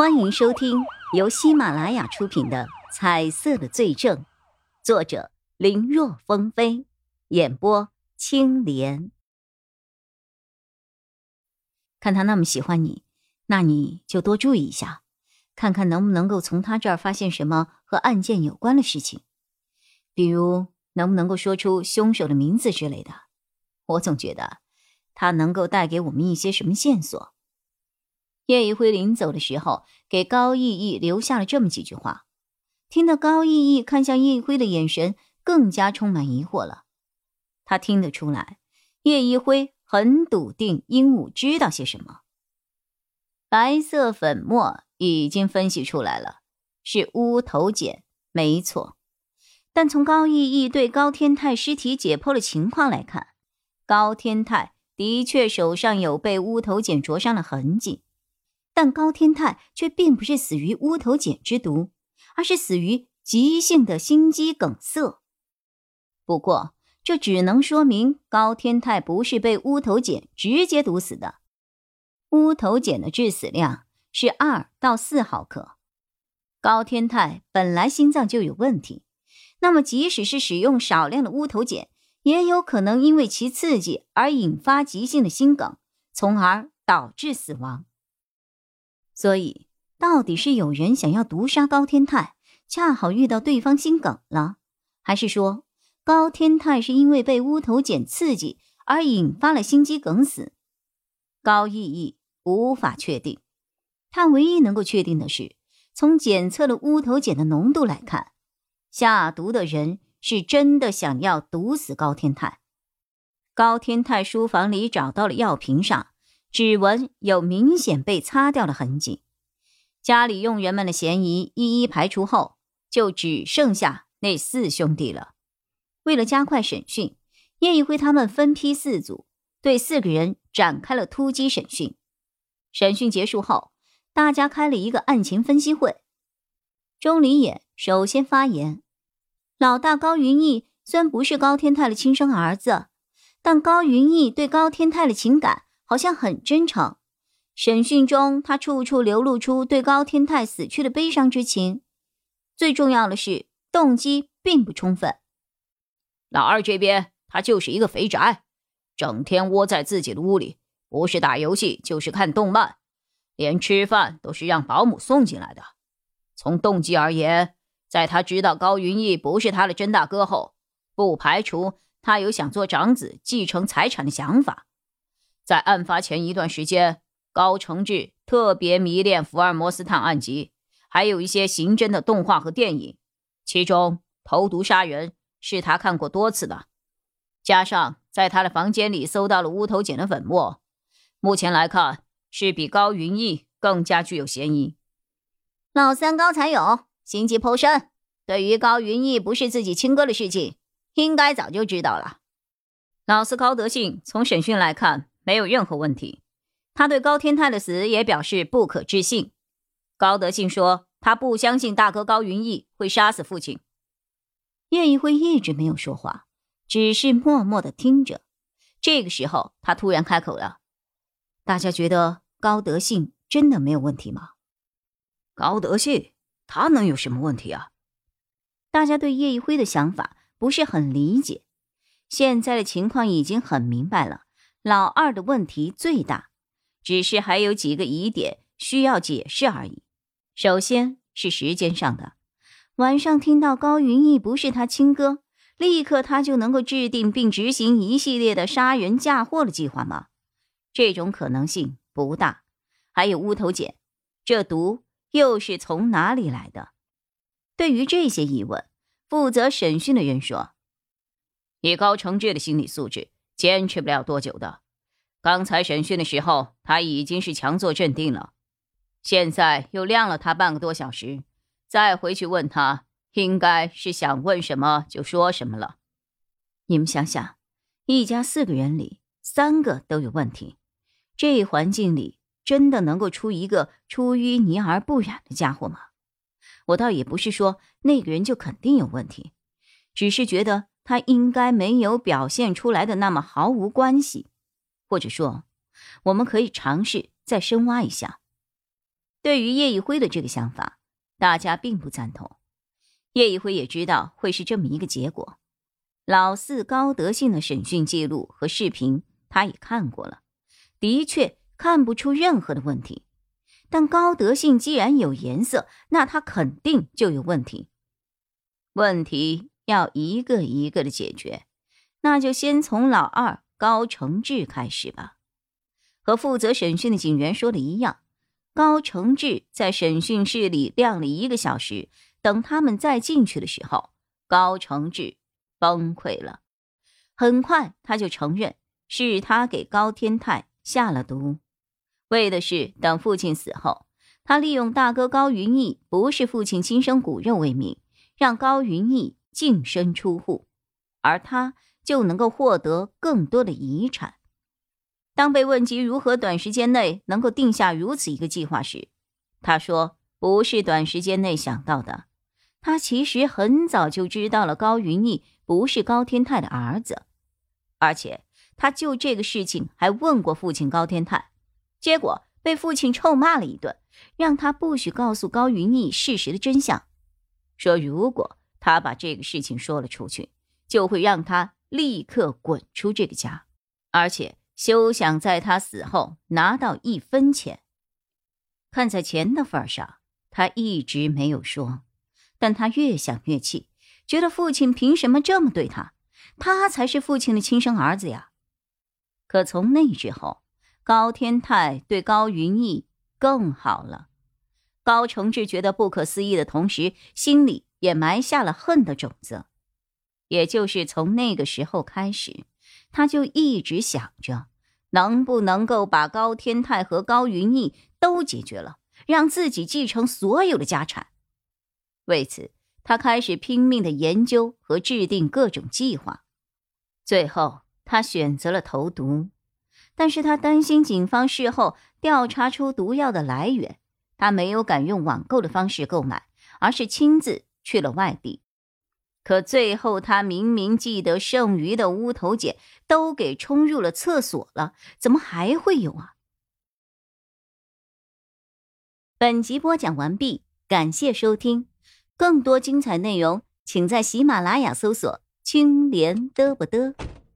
欢迎收听由喜马拉雅出品的《彩色的罪证》，作者林若风飞，演播青莲。看他那么喜欢你，那你就多注意一下，看看能不能够从他这儿发现什么和案件有关的事情，比如能不能够说出凶手的名字之类的。我总觉得他能够带给我们一些什么线索。叶一辉临走的时候，给高逸逸留下了这么几句话。听得高逸逸看向叶一辉的眼神更加充满疑惑了。他听得出来，叶一辉很笃定鹦鹉知道些什么。白色粉末已经分析出来了，是乌头碱，没错。但从高逸逸对高天泰尸体解剖的情况来看，高天泰的确手上有被乌头碱灼伤的痕迹。但高天泰却并不是死于乌头碱之毒，而是死于急性的心肌梗塞。不过，这只能说明高天泰不是被乌头碱直接毒死的。乌头碱的致死量是二到四毫克，高天泰本来心脏就有问题，那么即使是使用少量的乌头碱，也有可能因为其刺激而引发急性的心梗，从而导致死亡。所以，到底是有人想要毒杀高天泰，恰好遇到对方心梗了，还是说高天泰是因为被乌头碱刺激而引发了心肌梗死？高逸逸无法确定。他唯一能够确定的是，从检测了乌头碱的浓度来看，下毒的人是真的想要毒死高天泰。高天泰书房里找到了药瓶上。指纹有明显被擦掉的痕迹，家里佣人们的嫌疑一一排除后，就只剩下那四兄弟了。为了加快审讯，叶一辉他们分批四组，对四个人展开了突击审讯。审讯结束后，大家开了一个案情分析会。钟离眼首先发言：“老大高云逸虽然不是高天泰的亲生儿子，但高云逸对高天泰的情感。”好像很真诚。审讯中，他处处流露出对高天泰死去的悲伤之情。最重要的是，动机并不充分。老二这边，他就是一个肥宅，整天窝在自己的屋里，不是打游戏就是看动漫，连吃饭都是让保姆送进来的。从动机而言，在他知道高云逸不是他的真大哥后，不排除他有想做长子继承财产的想法。在案发前一段时间，高承志特别迷恋福尔摩斯探案集，还有一些刑侦的动画和电影，其中投毒杀人是他看过多次的。加上在他的房间里搜到了乌头碱的粉末，目前来看是比高云逸更加具有嫌疑。老三高才勇心机颇深，对于高云逸不是自己亲哥的事情，应该早就知道了。老四高德信从审讯来看。没有任何问题，他对高天泰的死也表示不可置信。高德信说：“他不相信大哥高云逸会杀死父亲。”叶一辉一直没有说话，只是默默的听着。这个时候，他突然开口了：“大家觉得高德信真的没有问题吗？”高德信他能有什么问题啊？大家对叶一辉的想法不是很理解。现在的情况已经很明白了。老二的问题最大，只是还有几个疑点需要解释而已。首先是时间上的，晚上听到高云逸不是他亲哥，立刻他就能够制定并执行一系列的杀人嫁祸的计划吗？这种可能性不大。还有乌头碱，这毒又是从哪里来的？对于这些疑问，负责审讯的人说：“以高承志的心理素质。”坚持不了多久的。刚才审讯的时候，他已经是强作镇定了，现在又晾了他半个多小时，再回去问他，应该是想问什么就说什么了。你们想想，一家四个人里，三个都有问题，这环境里真的能够出一个出淤泥而不染的家伙吗？我倒也不是说那个人就肯定有问题，只是觉得。他应该没有表现出来的那么毫无关系，或者说，我们可以尝试再深挖一下。对于叶一辉的这个想法，大家并不赞同。叶一辉也知道会是这么一个结果。老四高德信的审讯记录和视频，他也看过了，的确看不出任何的问题。但高德信既然有颜色，那他肯定就有问题。问题要一个一个的解决，那就先从老二高承志开始吧。和负责审讯的警员说的一样，高承志在审讯室里晾了一个小时。等他们再进去的时候，高承志崩溃了。很快，他就承认是他给高天泰下了毒，为的是等父亲死后，他利用大哥高云逸不是父亲亲生骨肉为名，让高云逸净身出户，而他就能够获得更多的遗产。当被问及如何短时间内能够定下如此一个计划时，他说：“不是短时间内想到的。”他其实很早就知道了高云逸不是高天泰的儿子，而且他就这个事情还问过父亲高天泰，结果被父亲臭骂了一顿，让他不许告诉高云逸事实的真相，说如果他把这个事情说了出去，就会让他立刻滚出这个家，而且休想在他死后拿到一分钱。看在钱的份上，他一直没有说。但他越想越气，觉得父亲凭什么这么对他？他才是父亲的亲生儿子呀！可从那之后，高天泰对高云逸更好了。高承志觉得不可思议的同时，心里也埋下了恨的种子。也就是从那个时候开始，他就一直想着，能不能够把高天泰和高云逸都解决了，让自己继承所有的家产。为此，他开始拼命的研究和制定各种计划。最后，他选择了投毒，但是他担心警方事后调查出毒药的来源，他没有敢用网购的方式购买，而是亲自去了外地。可最后，他明明记得剩余的乌头碱都给冲入了厕所了，怎么还会有啊？本集播讲完毕，感谢收听。更多精彩内容，请在喜马拉雅搜索“青莲嘚不嘚”。